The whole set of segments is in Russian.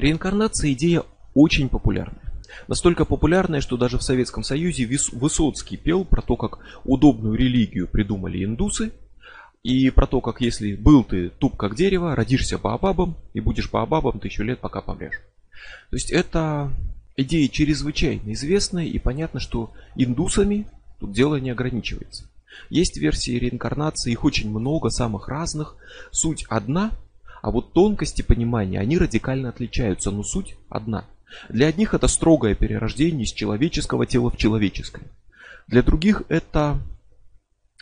Реинкарнация идея очень популярная. Настолько популярная, что даже в Советском Союзе Высоцкий пел про то, как удобную религию придумали индусы, и про то, как если был ты туп как дерево, родишься баобабом и будешь баобабом тысячу лет, пока помрешь. То есть это идея чрезвычайно известная, и понятно, что индусами тут дело не ограничивается. Есть версии реинкарнации, их очень много, самых разных. Суть одна, а вот тонкости понимания, они радикально отличаются, но суть одна. Для одних это строгое перерождение из человеческого тела в человеческое. Для других это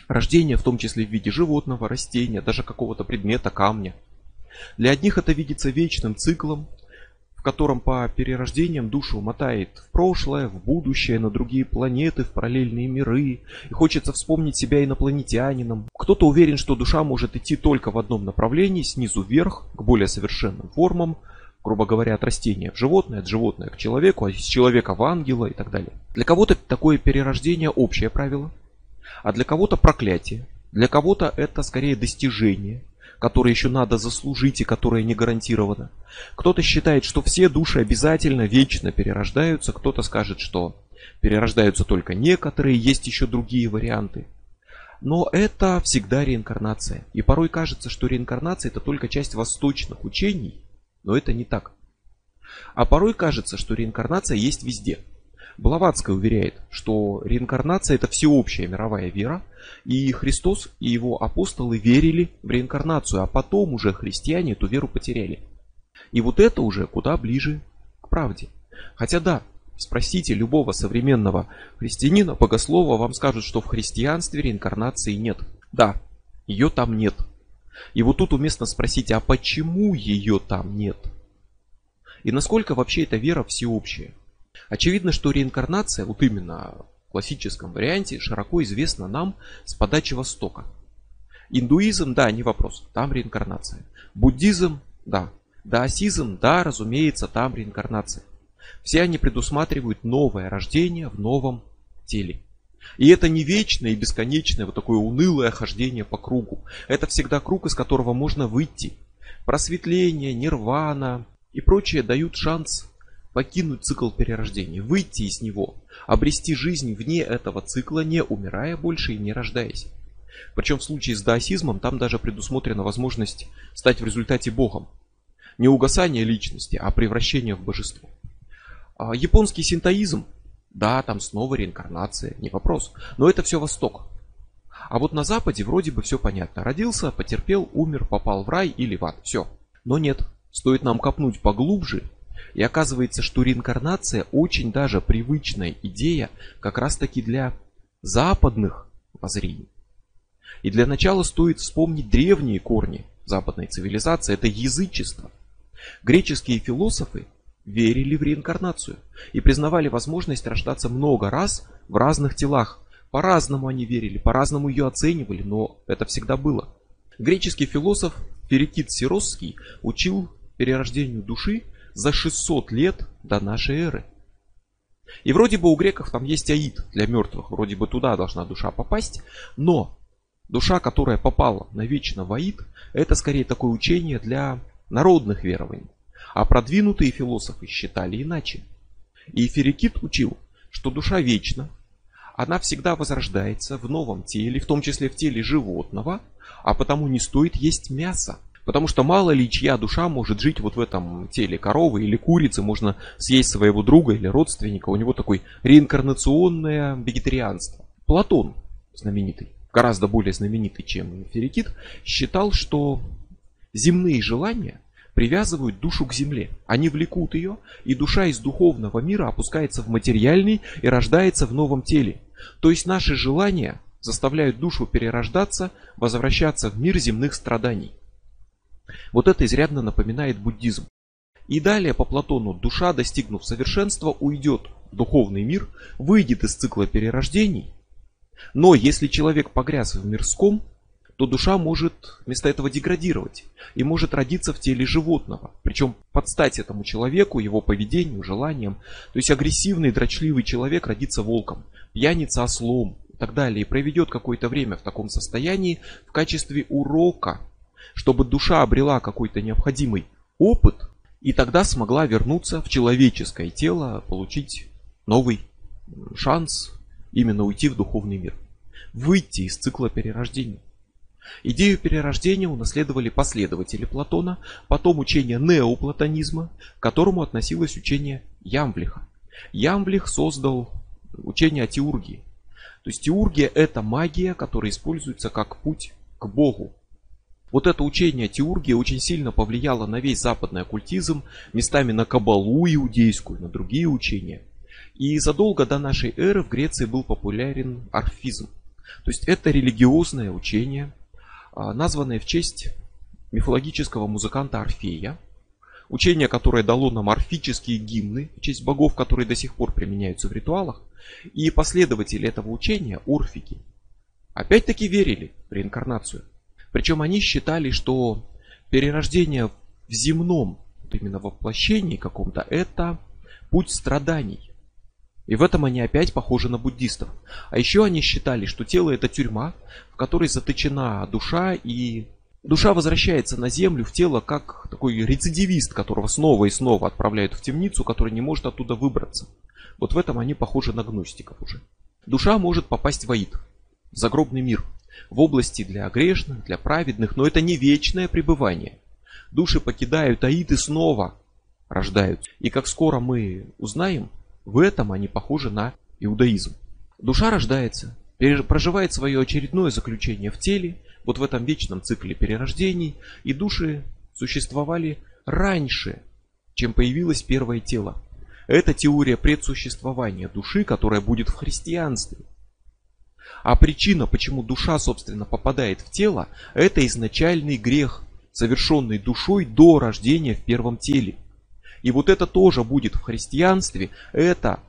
рождение, в том числе в виде животного, растения, даже какого-то предмета, камня. Для одних это видится вечным циклом, в котором по перерождениям душу мотает в прошлое, в будущее, на другие планеты, в параллельные миры. И хочется вспомнить себя инопланетянином. Кто-то уверен, что душа может идти только в одном направлении, снизу вверх, к более совершенным формам, грубо говоря, от растения в животное, от животное к человеку, а из человека в ангела и так далее. Для кого-то такое перерождение общее правило, а для кого-то проклятие. Для кого-то это скорее достижение, которое еще надо заслужить и которое не гарантировано. Кто-то считает, что все души обязательно вечно перерождаются, кто-то скажет, что перерождаются только некоторые, есть еще другие варианты. Но это всегда реинкарнация. И порой кажется, что реинкарнация это только часть восточных учений, но это не так. А порой кажется, что реинкарнация есть везде. Блаватская уверяет, что реинкарнация это всеобщая мировая вера, и Христос и его апостолы верили в реинкарнацию, а потом уже христиане эту веру потеряли. И вот это уже куда ближе к правде. Хотя да, спросите любого современного христианина, богослова, вам скажут, что в христианстве реинкарнации нет. Да, ее там нет. И вот тут уместно спросить, а почему ее там нет? И насколько вообще эта вера всеобщая? Очевидно, что реинкарнация, вот именно классическом варианте, широко известна нам с подачи Востока. Индуизм, да, не вопрос, там реинкарнация. Буддизм, да. Даосизм, да, разумеется, там реинкарнация. Все они предусматривают новое рождение в новом теле. И это не вечное и бесконечное вот такое унылое хождение по кругу. Это всегда круг, из которого можно выйти. Просветление, нирвана и прочее дают шанс покинуть цикл перерождения, выйти из него, обрести жизнь вне этого цикла, не умирая больше и не рождаясь. Причем в случае с даосизмом там даже предусмотрена возможность стать в результате богом. Не угасание личности, а превращение в божество. А японский синтоизм, да, там снова реинкарнация, не вопрос, но это все Восток. А вот на Западе вроде бы все понятно. Родился, потерпел, умер, попал в рай или в ад. Все. Но нет. Стоит нам копнуть поглубже, и оказывается, что реинкарнация очень даже привычная идея как раз таки для западных воззрений. И для начала стоит вспомнить древние корни западной цивилизации. Это язычество. Греческие философы верили в реинкарнацию и признавали возможность рождаться много раз в разных телах. По-разному они верили, по-разному ее оценивали, но это всегда было. Греческий философ Перикит Сиросский учил перерождению души за 600 лет до нашей эры. И вроде бы у греков там есть аид для мертвых, вроде бы туда должна душа попасть, но душа, которая попала навечно в аид, это скорее такое учение для народных верований. А продвинутые философы считали иначе. И Ферикит учил, что душа вечна, она всегда возрождается в новом теле, в том числе в теле животного, а потому не стоит есть мясо. Потому что мало ли чья душа может жить вот в этом теле коровы или курицы, можно съесть своего друга или родственника. У него такое реинкарнационное вегетарианство. Платон, знаменитый, гораздо более знаменитый, чем Ферикит, считал, что земные желания привязывают душу к земле. Они влекут ее, и душа из духовного мира опускается в материальный и рождается в новом теле. То есть наши желания заставляют душу перерождаться, возвращаться в мир земных страданий. Вот это изрядно напоминает буддизм. И далее по Платону душа, достигнув совершенства, уйдет в духовный мир, выйдет из цикла перерождений. Но если человек погряз в мирском, то душа может вместо этого деградировать и может родиться в теле животного. Причем под стать этому человеку, его поведению, желаниям. То есть агрессивный, дрочливый человек родится волком, пьяница ослом и так далее. И проведет какое-то время в таком состоянии в качестве урока чтобы душа обрела какой-то необходимый опыт, И тогда смогла вернуться в человеческое тело, получить новый шанс именно уйти в духовный мир. Выйти из цикла перерождения. Идею перерождения унаследовали последователи Платона, потом учение неоплатонизма, к которому относилось учение Ямвлиха. Ямвлих создал учение о теургии. То есть теургия это магия, которая используется как путь к Богу. Вот это учение теургии очень сильно повлияло на весь западный оккультизм, местами на кабалу иудейскую, на другие учения. И задолго до нашей эры в Греции был популярен орфизм. То есть это религиозное учение, а, названное в честь мифологического музыканта Орфея, учение, которое дало нам орфические гимны в честь богов, которые до сих пор применяются в ритуалах, и последователи этого учения, орфики, опять-таки верили в реинкарнацию. Причем они считали, что перерождение в земном, вот именно воплощении каком-то, это путь страданий. И в этом они опять похожи на буддистов. А еще они считали, что тело это тюрьма, в которой заточена душа, и душа возвращается на землю в тело как такой рецидивист, которого снова и снова отправляют в темницу, который не может оттуда выбраться. Вот в этом они похожи на гностиков уже. Душа может попасть в Аид, в загробный мир, в области для грешных, для праведных, но это не вечное пребывание. Души покидают Аид и снова рождаются. И как скоро мы узнаем, в этом они похожи на иудаизм. Душа рождается, проживает свое очередное заключение в теле, вот в этом вечном цикле перерождений, и души существовали раньше, чем появилось первое тело. Это теория предсуществования души, которая будет в христианстве. А причина, почему душа, собственно, попадает в тело, это изначальный грех, совершенный душой до рождения в первом теле – и вот это тоже будет в христианстве. Это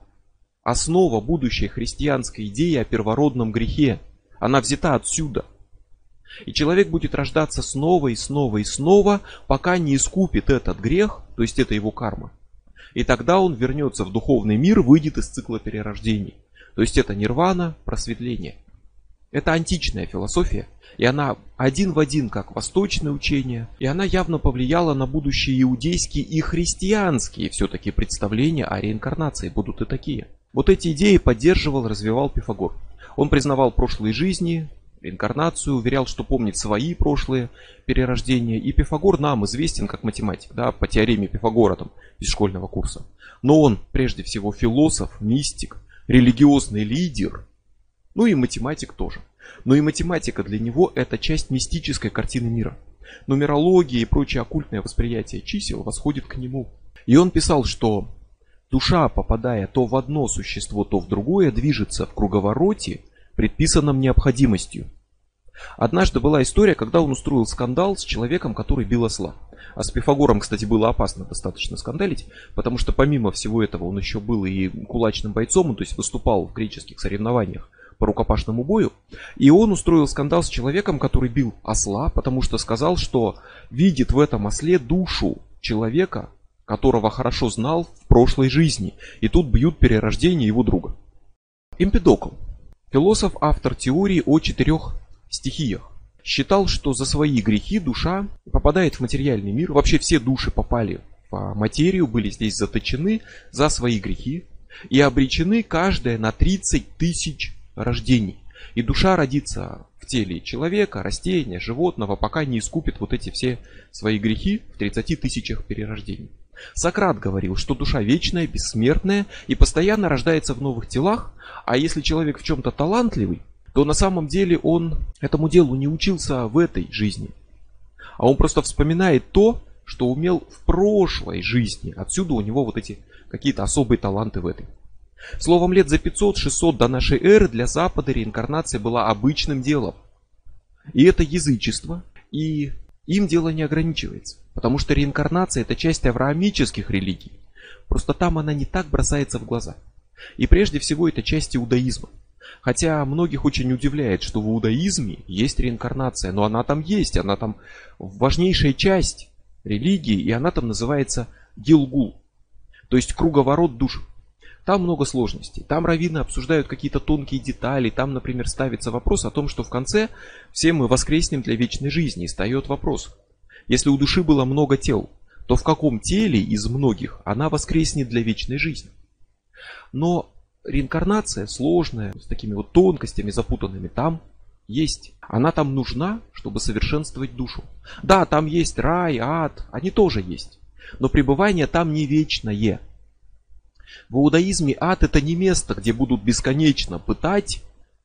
основа будущей христианской идеи о первородном грехе. Она взята отсюда. И человек будет рождаться снова и снова и снова, пока не искупит этот грех, то есть это его карма. И тогда он вернется в духовный мир, выйдет из цикла перерождений. То есть это нирвана, просветление. Это античная философия, и она один в один как восточное учение, и она явно повлияла на будущие иудейские и христианские все-таки представления о реинкарнации, будут и такие. Вот эти идеи поддерживал, развивал Пифагор. Он признавал прошлые жизни, реинкарнацию, уверял, что помнит свои прошлые перерождения. И Пифагор нам известен как математик, да, по теореме Пифагора там, из школьного курса. Но он прежде всего философ, мистик, религиозный лидер, ну и математик тоже. Но и математика для него это часть мистической картины мира. Нумерология и прочее оккультное восприятие чисел восходит к нему. И он писал, что душа, попадая то в одно существо, то в другое, движется в круговороте, предписанном необходимостью. Однажды была история, когда он устроил скандал с человеком, который бил осла. А с Пифагором, кстати, было опасно достаточно скандалить, потому что помимо всего этого он еще был и кулачным бойцом, то есть выступал в греческих соревнованиях по рукопашному бою. И он устроил скандал с человеком, который бил осла, потому что сказал, что видит в этом осле душу человека, которого хорошо знал в прошлой жизни. И тут бьют перерождение его друга. Эмпидокл. Философ, автор теории о четырех стихиях. Считал, что за свои грехи душа попадает в материальный мир. Вообще все души попали в материю, были здесь заточены за свои грехи и обречены каждая на 30 тысяч рождений. И душа родится в теле человека, растения, животного, пока не искупит вот эти все свои грехи в 30 тысячах перерождений. Сократ говорил, что душа вечная, бессмертная и постоянно рождается в новых телах, а если человек в чем-то талантливый, то на самом деле он этому делу не учился в этой жизни. А он просто вспоминает то, что умел в прошлой жизни. Отсюда у него вот эти какие-то особые таланты в этой. Словом, лет за 500-600 до нашей эры для Запада реинкарнация была обычным делом. И это язычество, и им дело не ограничивается. Потому что реинкарнация это часть авраамических религий. Просто там она не так бросается в глаза. И прежде всего это часть иудаизма. Хотя многих очень удивляет, что в иудаизме есть реинкарнация, но она там есть, она там важнейшая часть религии, и она там называется Гилгул, то есть круговорот душ. Там много сложностей. Там раввины обсуждают какие-то тонкие детали. Там, например, ставится вопрос о том, что в конце все мы воскреснем для вечной жизни. И встает вопрос. Если у души было много тел, то в каком теле из многих она воскреснет для вечной жизни. Но реинкарнация сложная, с такими вот тонкостями запутанными, там есть. Она там нужна, чтобы совершенствовать душу. Да, там есть рай, ад, они тоже есть. Но пребывание там не вечное. В иудаизме ад это не место, где будут бесконечно пытать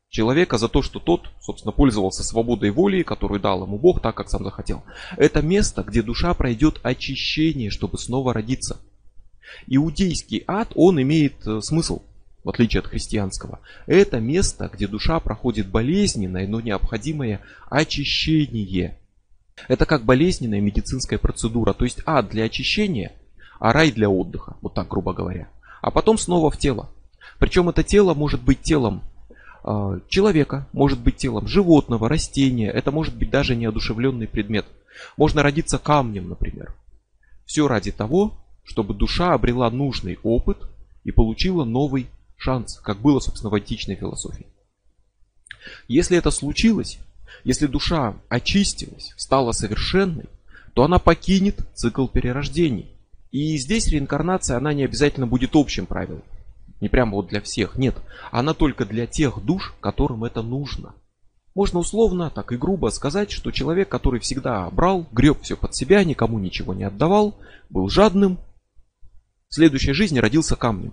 человека за то, что тот, собственно, пользовался свободой воли, которую дал ему Бог так, как сам захотел. Это место, где душа пройдет очищение, чтобы снова родиться. Иудейский ад, он имеет э, смысл – в отличие от христианского. Это место, где душа проходит болезненное, но необходимое очищение. Это как болезненная медицинская процедура, то есть ад для очищения, а рай для отдыха, вот так грубо говоря. А потом снова в тело. Причем это тело может быть телом э, человека, может быть телом животного, растения, это может быть даже неодушевленный предмет. Можно родиться камнем, например. Все ради того, чтобы душа обрела нужный опыт и получила новый шанс, как было, собственно, в античной философии. Если это случилось, если душа очистилась, стала совершенной, то она покинет цикл перерождений. И здесь реинкарнация, она не обязательно будет общим правилом. Не прямо вот для всех, нет. Она только для тех душ, которым это нужно. Можно условно, так и грубо сказать, что человек, который всегда брал, греб все под себя, никому ничего не отдавал, был жадным, в следующей жизни родился камнем.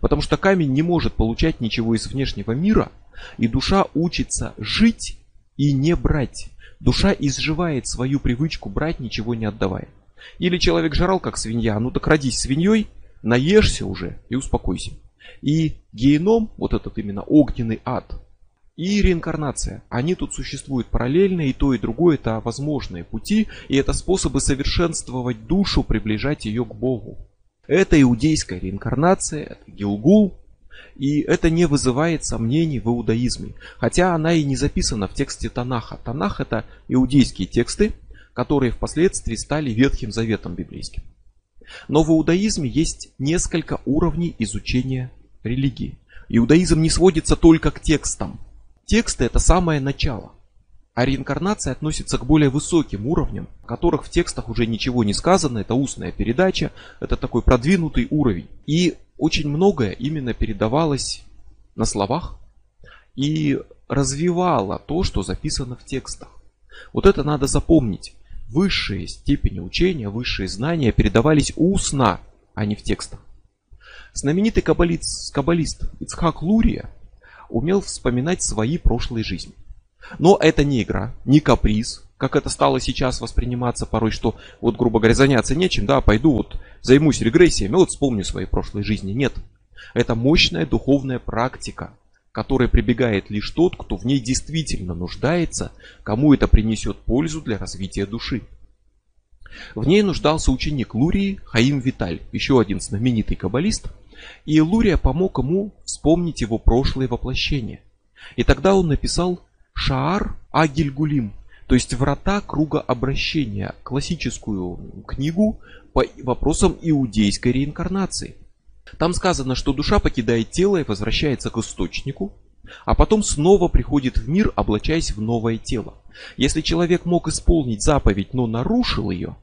Потому что камень не может получать ничего из внешнего мира, и душа учится жить и не брать. Душа изживает свою привычку брать, ничего не отдавая. Или человек жрал как свинья, ну так родись свиньей, наешься уже и успокойся. И геном, вот этот именно огненный ад, и реинкарнация, они тут существуют параллельно, и то, и другое это возможные пути, и это способы совершенствовать душу, приближать ее к Богу. Это иудейская реинкарнация, это Гилгул, и это не вызывает сомнений в иудаизме. Хотя она и не записана в тексте Танаха. Танах это иудейские тексты, которые впоследствии стали Ветхим Заветом библейским. Но в иудаизме есть несколько уровней изучения религии. Иудаизм не сводится только к текстам. Тексты это самое начало. А реинкарнация относится к более высоким уровням, о которых в текстах уже ничего не сказано, это устная передача, это такой продвинутый уровень. И очень многое именно передавалось на словах и развивало то, что записано в текстах. Вот это надо запомнить. Высшие степени учения, высшие знания передавались устно, а не в текстах. Знаменитый каббалист, каббалист Ицхак Лурия умел вспоминать свои прошлые жизни. Но это не игра, не каприз, как это стало сейчас восприниматься порой, что вот, грубо говоря, заняться нечем, да, пойду вот займусь регрессиями, вот вспомню свои прошлые жизни. Нет. Это мощная духовная практика, которой прибегает лишь тот, кто в ней действительно нуждается, кому это принесет пользу для развития души. В ней нуждался ученик Лурии Хаим Виталь, еще один знаменитый каббалист, и Лурия помог ему вспомнить его прошлое воплощение. И тогда он написал Шаар Агильгулим, то есть врата круга обращения, классическую книгу по вопросам иудейской реинкарнации. Там сказано, что душа покидает тело и возвращается к источнику, а потом снова приходит в мир, облачаясь в новое тело. Если человек мог исполнить заповедь, но нарушил ее,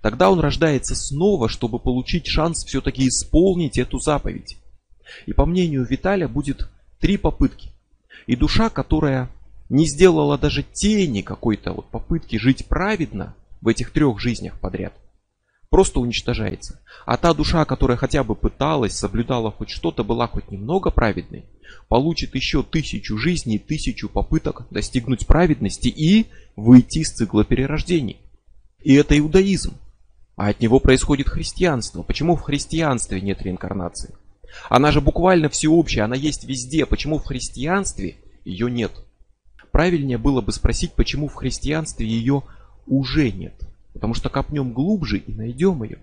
тогда он рождается снова, чтобы получить шанс все-таки исполнить эту заповедь. И по мнению Виталя будет три попытки. И душа, которая не сделала даже тени какой-то вот попытки жить праведно в этих трех жизнях подряд, просто уничтожается. А та душа, которая хотя бы пыталась, соблюдала хоть что-то, была хоть немного праведной, получит еще тысячу жизней, тысячу попыток достигнуть праведности и выйти из цикла перерождений. И это иудаизм. А от него происходит христианство. Почему в христианстве нет реинкарнации? Она же буквально всеобщая, она есть везде. Почему в христианстве ее нет? Правильнее было бы спросить, почему в христианстве ее уже нет. Потому что копнем глубже и найдем ее.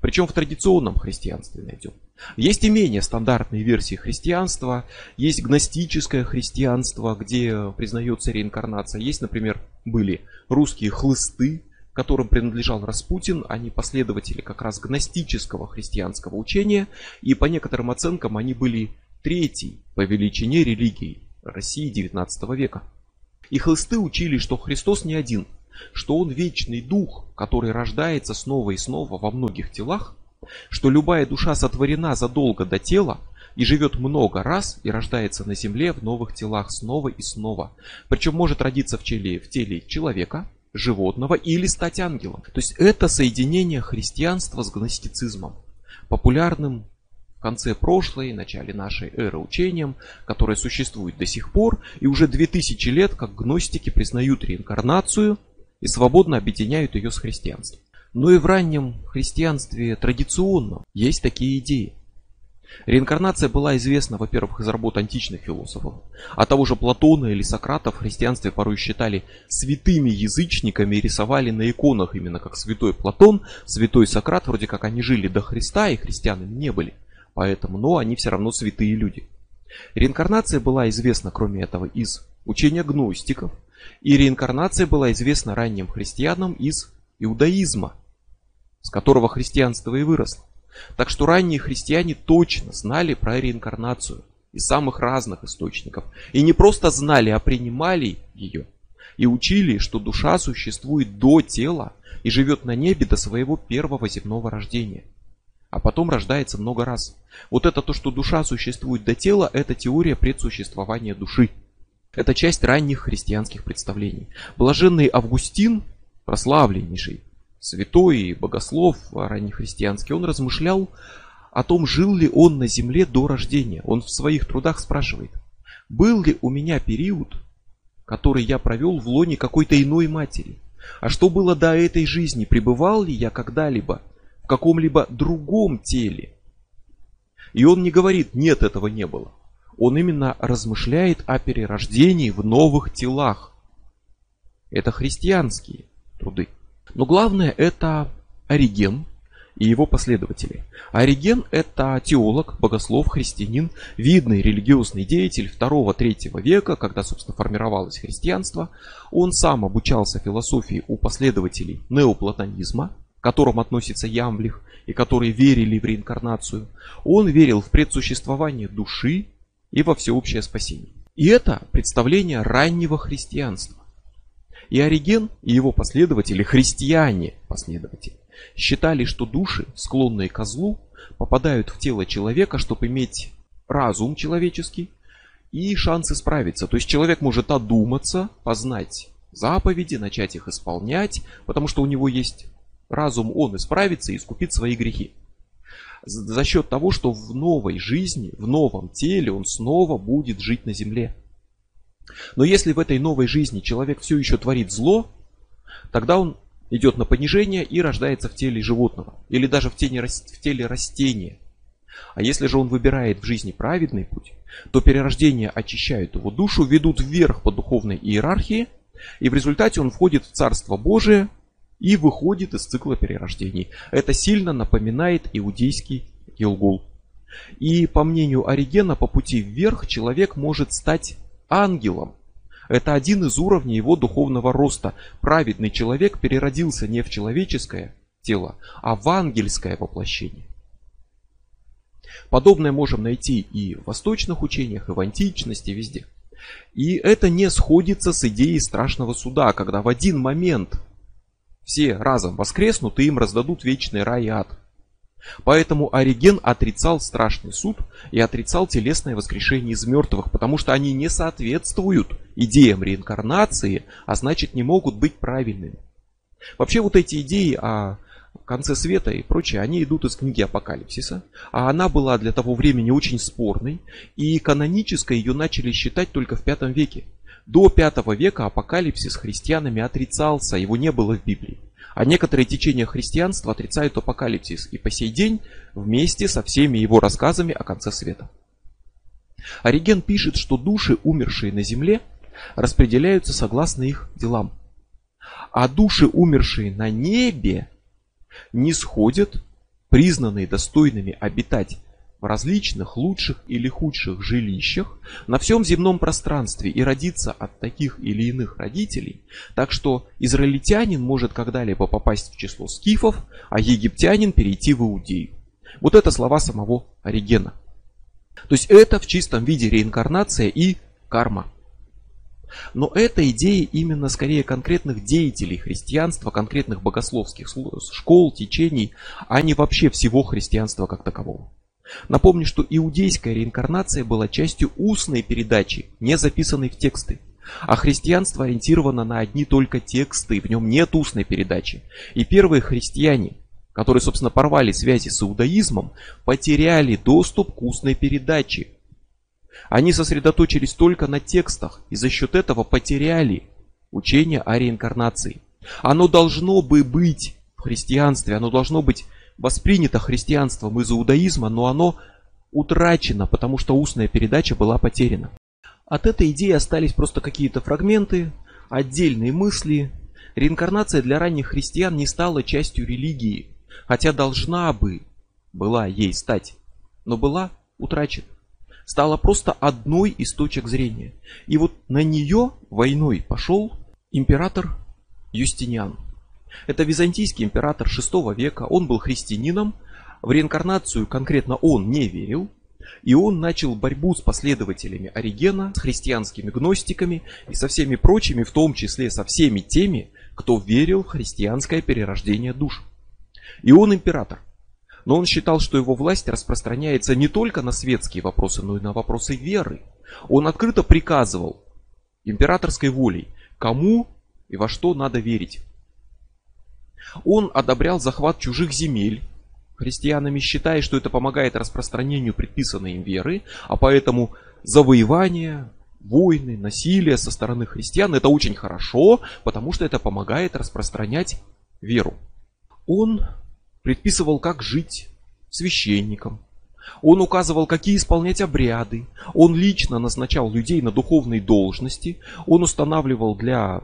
Причем в традиционном христианстве найдем. Есть и менее стандартные версии христианства. Есть гностическое христианство, где признается реинкарнация. Есть, например, были русские хлысты, которым принадлежал Распутин. Они последователи как раз гностического христианского учения. И по некоторым оценкам они были третьей по величине религией России XIX века. И хлысты учили, что Христос не один, что он вечный дух, который рождается снова и снова во многих телах, что любая душа сотворена задолго до тела и живет много раз и рождается на земле в новых телах снова и снова. Причем может родиться в теле, в теле человека, животного или стать ангелом. То есть это соединение христианства с гностицизмом, популярным в конце прошлой, начале нашей эры учением, которое существует до сих пор, и уже 2000 лет, как гностики признают реинкарнацию и свободно объединяют ее с христианством. Но и в раннем христианстве традиционном есть такие идеи. Реинкарнация была известна, во-первых, из работ античных философов, а того же Платона или Сократа в христианстве порой считали святыми язычниками и рисовали на иконах именно как святой Платон, святой Сократ, вроде как они жили до Христа и христианами не были, поэтому, но они все равно святые люди. Реинкарнация была известна, кроме этого, из учения гностиков, и реинкарнация была известна ранним христианам из иудаизма, с которого христианство и выросло. Так что ранние христиане точно знали про реинкарнацию из самых разных источников. И не просто знали, а принимали ее. И учили, что душа существует до тела и живет на небе до своего первого земного рождения. А потом рождается много раз. Вот это то, что душа существует до тела, это теория предсуществования души. Это часть ранних христианских представлений. Блаженный Августин, прославленнейший святой и богослов раннехристианский, он размышлял о том, жил ли он на земле до рождения. Он в своих трудах спрашивает, был ли у меня период, который я провел в лоне какой-то иной матери? А что было до этой жизни? Пребывал ли я когда-либо каком-либо другом теле? И он не говорит, нет, этого не было. Он именно размышляет о перерождении в новых телах. Это христианские труды. Но главное это Ориген и его последователи. Ориген это теолог, богослов, христианин, видный религиозный деятель 2-3 века, когда, собственно, формировалось христианство. Он сам обучался философии у последователей неоплатонизма, к которым относится Ямблих, и которые верили в реинкарнацию. Он верил в предсуществование души и во всеобщее спасение. И это представление раннего христианства. И Ориген и его последователи, христиане последователи, считали, что души, склонные к злу, попадают в тело человека, чтобы иметь разум человеческий и шанс исправиться. То есть человек может одуматься, познать заповеди, начать их исполнять, потому что у него есть разум, он исправится и искупит свои грехи. За счет того, что в новой жизни, в новом теле он снова будет жить на земле. Но если в этой новой жизни человек все еще творит зло, тогда он идет на понижение и рождается в теле животного или даже в теле, в теле растения. А если же он выбирает в жизни праведный путь, то перерождение очищают его душу, ведут вверх по духовной иерархии, и в результате он входит в Царство Божие и выходит из цикла перерождений. Это сильно напоминает иудейский Гилгул. И по мнению Оригена, по пути вверх человек может стать ангелом. Это один из уровней его духовного роста. Праведный человек переродился не в человеческое тело, а в ангельское воплощение. Подобное можем найти и в восточных учениях, и в античности, везде. И это не сходится с идеей страшного суда, когда в один момент все разом воскреснут и им раздадут вечный рай и ад. Поэтому Ориген отрицал страшный суд и отрицал телесное воскрешение из мертвых, потому что они не соответствуют идеям реинкарнации, а значит не могут быть правильными. Вообще вот эти идеи о конце света и прочее, они идут из книги Апокалипсиса, а она была для того времени очень спорной, и канонической ее начали считать только в V веке. До V века Апокалипсис христианами отрицался, его не было в Библии. А некоторые течения христианства отрицают апокалипсис и по сей день вместе со всеми его рассказами о конце света. Ориген пишет, что души, умершие на земле, распределяются согласно их делам. А души, умершие на небе, не сходят, признанные достойными обитать в различных лучших или худших жилищах на всем земном пространстве и родиться от таких или иных родителей, так что израильтянин может когда-либо попасть в число скифов, а египтянин перейти в Иудею. Вот это слова самого Оригена. То есть это в чистом виде реинкарнация и карма. Но это идеи именно скорее конкретных деятелей христианства, конкретных богословских школ, течений, а не вообще всего христианства как такового. Напомню, что иудейская реинкарнация была частью устной передачи, не записанной в тексты. А христианство ориентировано на одни только тексты, в нем нет устной передачи. И первые христиане, которые, собственно, порвали связи с иудаизмом, потеряли доступ к устной передаче. Они сосредоточились только на текстах и за счет этого потеряли учение о реинкарнации. Оно должно бы быть в христианстве, оно должно быть воспринято христианством из иудаизма, но оно утрачено, потому что устная передача была потеряна. От этой идеи остались просто какие-то фрагменты, отдельные мысли. Реинкарнация для ранних христиан не стала частью религии, хотя должна бы была ей стать, но была утрачена. Стала просто одной из точек зрения. И вот на нее войной пошел император Юстиниан. Это византийский император 6 века, он был христианином, в реинкарнацию конкретно он не верил, и он начал борьбу с последователями Оригена, с христианскими гностиками и со всеми прочими, в том числе со всеми теми, кто верил в христианское перерождение душ. И он император. Но он считал, что его власть распространяется не только на светские вопросы, но и на вопросы веры. Он открыто приказывал императорской волей, кому и во что надо верить. Он одобрял захват чужих земель христианами, считая, что это помогает распространению предписанной им веры, а поэтому завоевание, войны, насилие со стороны христиан это очень хорошо, потому что это помогает распространять веру. Он предписывал, как жить священникам. Он указывал, какие исполнять обряды. Он лично назначал людей на духовные должности. Он устанавливал для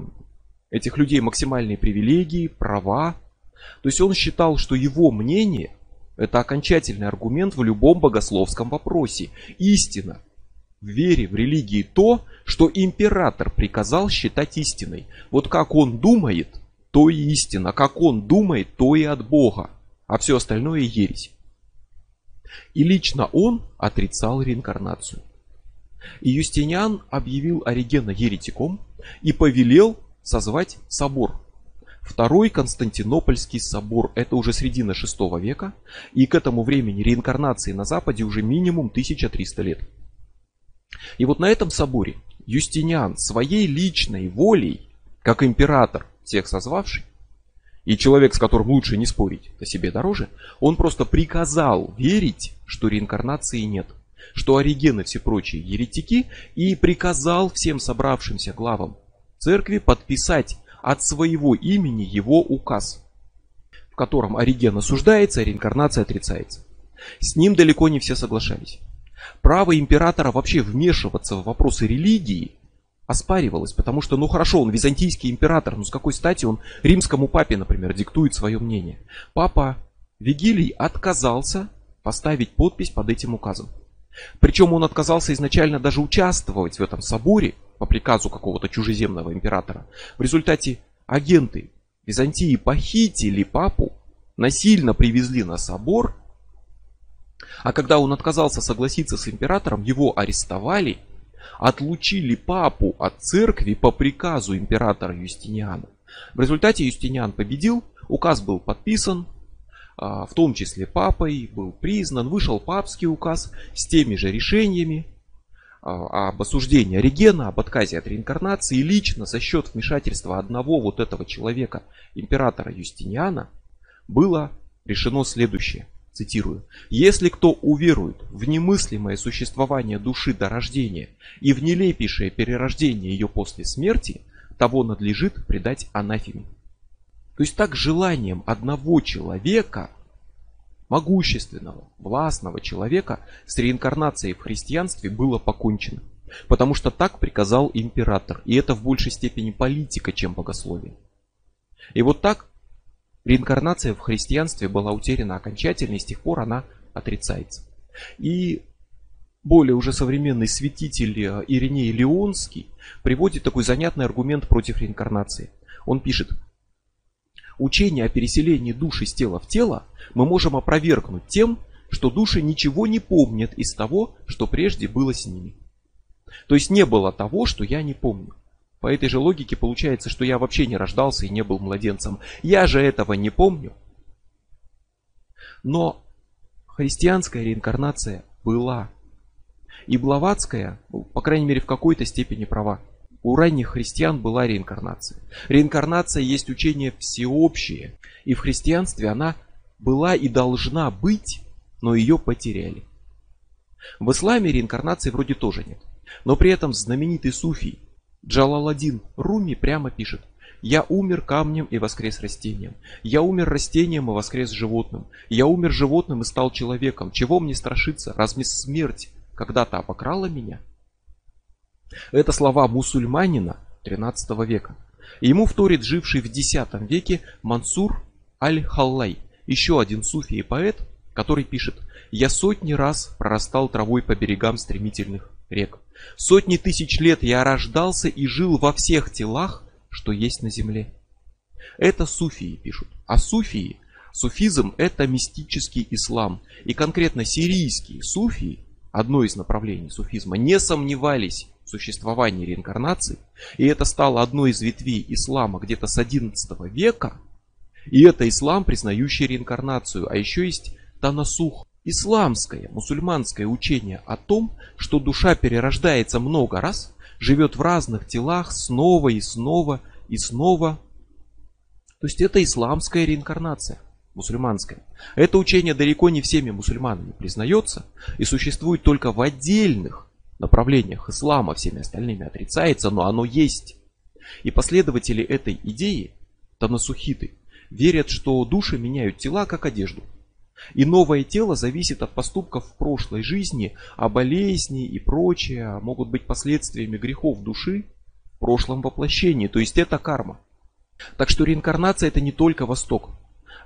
этих людей максимальные привилегии, права. То есть он считал, что его мнение это окончательный аргумент в любом богословском вопросе. Истина в вере, в религии то, что император приказал считать истиной. Вот как он думает, то и истина. Как он думает, то и от Бога. А все остальное ересь. И лично он отрицал реинкарнацию. И Юстиниан объявил Оригена еретиком и повелел созвать собор. Второй Константинопольский собор, это уже середина 6 века, и к этому времени реинкарнации на Западе уже минимум 1300 лет. И вот на этом соборе Юстиниан своей личной волей, как император всех созвавший, и человек, с которым лучше не спорить, о себе дороже, он просто приказал верить, что реинкарнации нет, что оригены все прочие еретики, и приказал всем собравшимся главам церкви подписать от своего имени его указ, в котором Ориген осуждается, а реинкарнация отрицается. С ним далеко не все соглашались. Право императора вообще вмешиваться в вопросы религии оспаривалось, потому что, ну хорошо, он византийский император, но с какой стати он римскому папе, например, диктует свое мнение. Папа Вигилий отказался поставить подпись под этим указом. Причем он отказался изначально даже участвовать в этом соборе по приказу какого-то чужеземного императора. В результате агенты Византии похитили папу, насильно привезли на собор, а когда он отказался согласиться с императором, его арестовали, отлучили папу от церкви по приказу императора Юстиниана. В результате Юстиниан победил, указ был подписан, а, в том числе папой, был признан, вышел папский указ с теми же решениями об осуждении Оригена, об отказе от реинкарнации. Лично за счет вмешательства одного вот этого человека, императора Юстиниана, было решено следующее. Цитирую. «Если кто уверует в немыслимое существование души до рождения и в нелепейшее перерождение ее после смерти, того надлежит предать анафеме». То есть так желанием одного человека, могущественного, властного человека, с реинкарнацией в христианстве было покончено. Потому что так приказал император. И это в большей степени политика, чем богословие. И вот так реинкарнация в христианстве была утеряна окончательно, и с тех пор она отрицается. И более уже современный святитель э, Ириней Леонский приводит такой занятный аргумент против реинкарнации. Он пишет, Учение о переселении души из тела в тело мы можем опровергнуть тем, что души ничего не помнят из того, что прежде было с ними. То есть не было того, что я не помню. По этой же логике получается, что я вообще не рождался и не был младенцем. Я же этого не помню. Но христианская реинкарнация была. И Блаватская, ну, по крайней мере, в какой-то степени права. У ранних христиан была реинкарнация. Реинкарнация есть учение всеобщее. И в христианстве она была и должна быть, но ее потеряли. В исламе реинкарнации вроде тоже нет. Но при этом знаменитый суфий Джалаладин Руми прямо пишет «Я умер камнем и воскрес растением. Я умер растением и воскрес животным. Я умер животным и стал человеком. Чего мне страшиться? Разве смерть когда-то обокрала меня?» Это слова мусульманина 13 века. Ему вторит живший в X веке Мансур Аль-Халлай, еще один суфий и поэт, который пишет «Я сотни раз прорастал травой по берегам стремительных рек. Сотни тысяч лет я рождался и жил во всех телах, что есть на земле». Это суфии пишут. А суфии, суфизм это мистический ислам. И конкретно сирийские суфии, одно из направлений суфизма, не сомневались в существовании реинкарнации. И это стало одной из ветвей ислама где-то с 11 века – и это ислам, признающий реинкарнацию. А еще есть Танасух, исламское, мусульманское учение о том, что душа перерождается много раз, живет в разных телах снова и снова и снова. То есть это исламская реинкарнация, мусульманская. Это учение далеко не всеми мусульманами признается и существует только в отдельных направлениях ислама, всеми остальными отрицается, но оно есть. И последователи этой идеи, танасухиты, верят, что души меняют тела как одежду. И новое тело зависит от поступков в прошлой жизни, а болезни и прочее могут быть последствиями грехов души в прошлом воплощении. То есть это карма. Так что реинкарнация это не только Восток.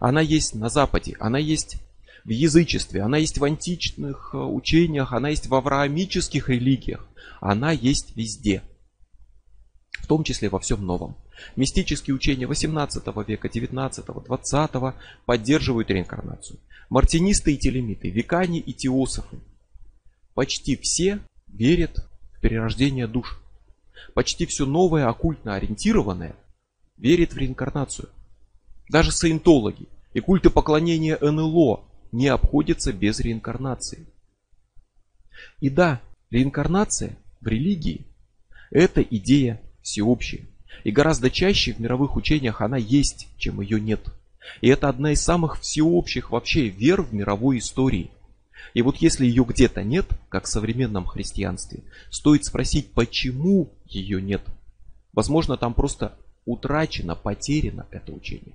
Она есть на Западе, она есть в язычестве, она есть в античных э, учениях, она есть в авраамических религиях. Она есть везде. В том числе во всем новом. Мистические учения 18 века, 19, 20 поддерживают реинкарнацию. Мартинисты и телемиты, векане и теософы. Почти все верят в перерождение душ. Почти все новое, оккультно ориентированное, верит в реинкарнацию. Даже саентологи и культы поклонения НЛО не обходятся без реинкарнации. И да, реинкарнация в религии – это идея всеобщая. И гораздо чаще в мировых учениях она есть, чем ее нет. И это одна из самых всеобщих вообще вер в мировой истории. И вот если ее где-то нет, как в современном христианстве, стоит спросить, почему ее нет. Возможно, там просто утрачено, потеряно это учение.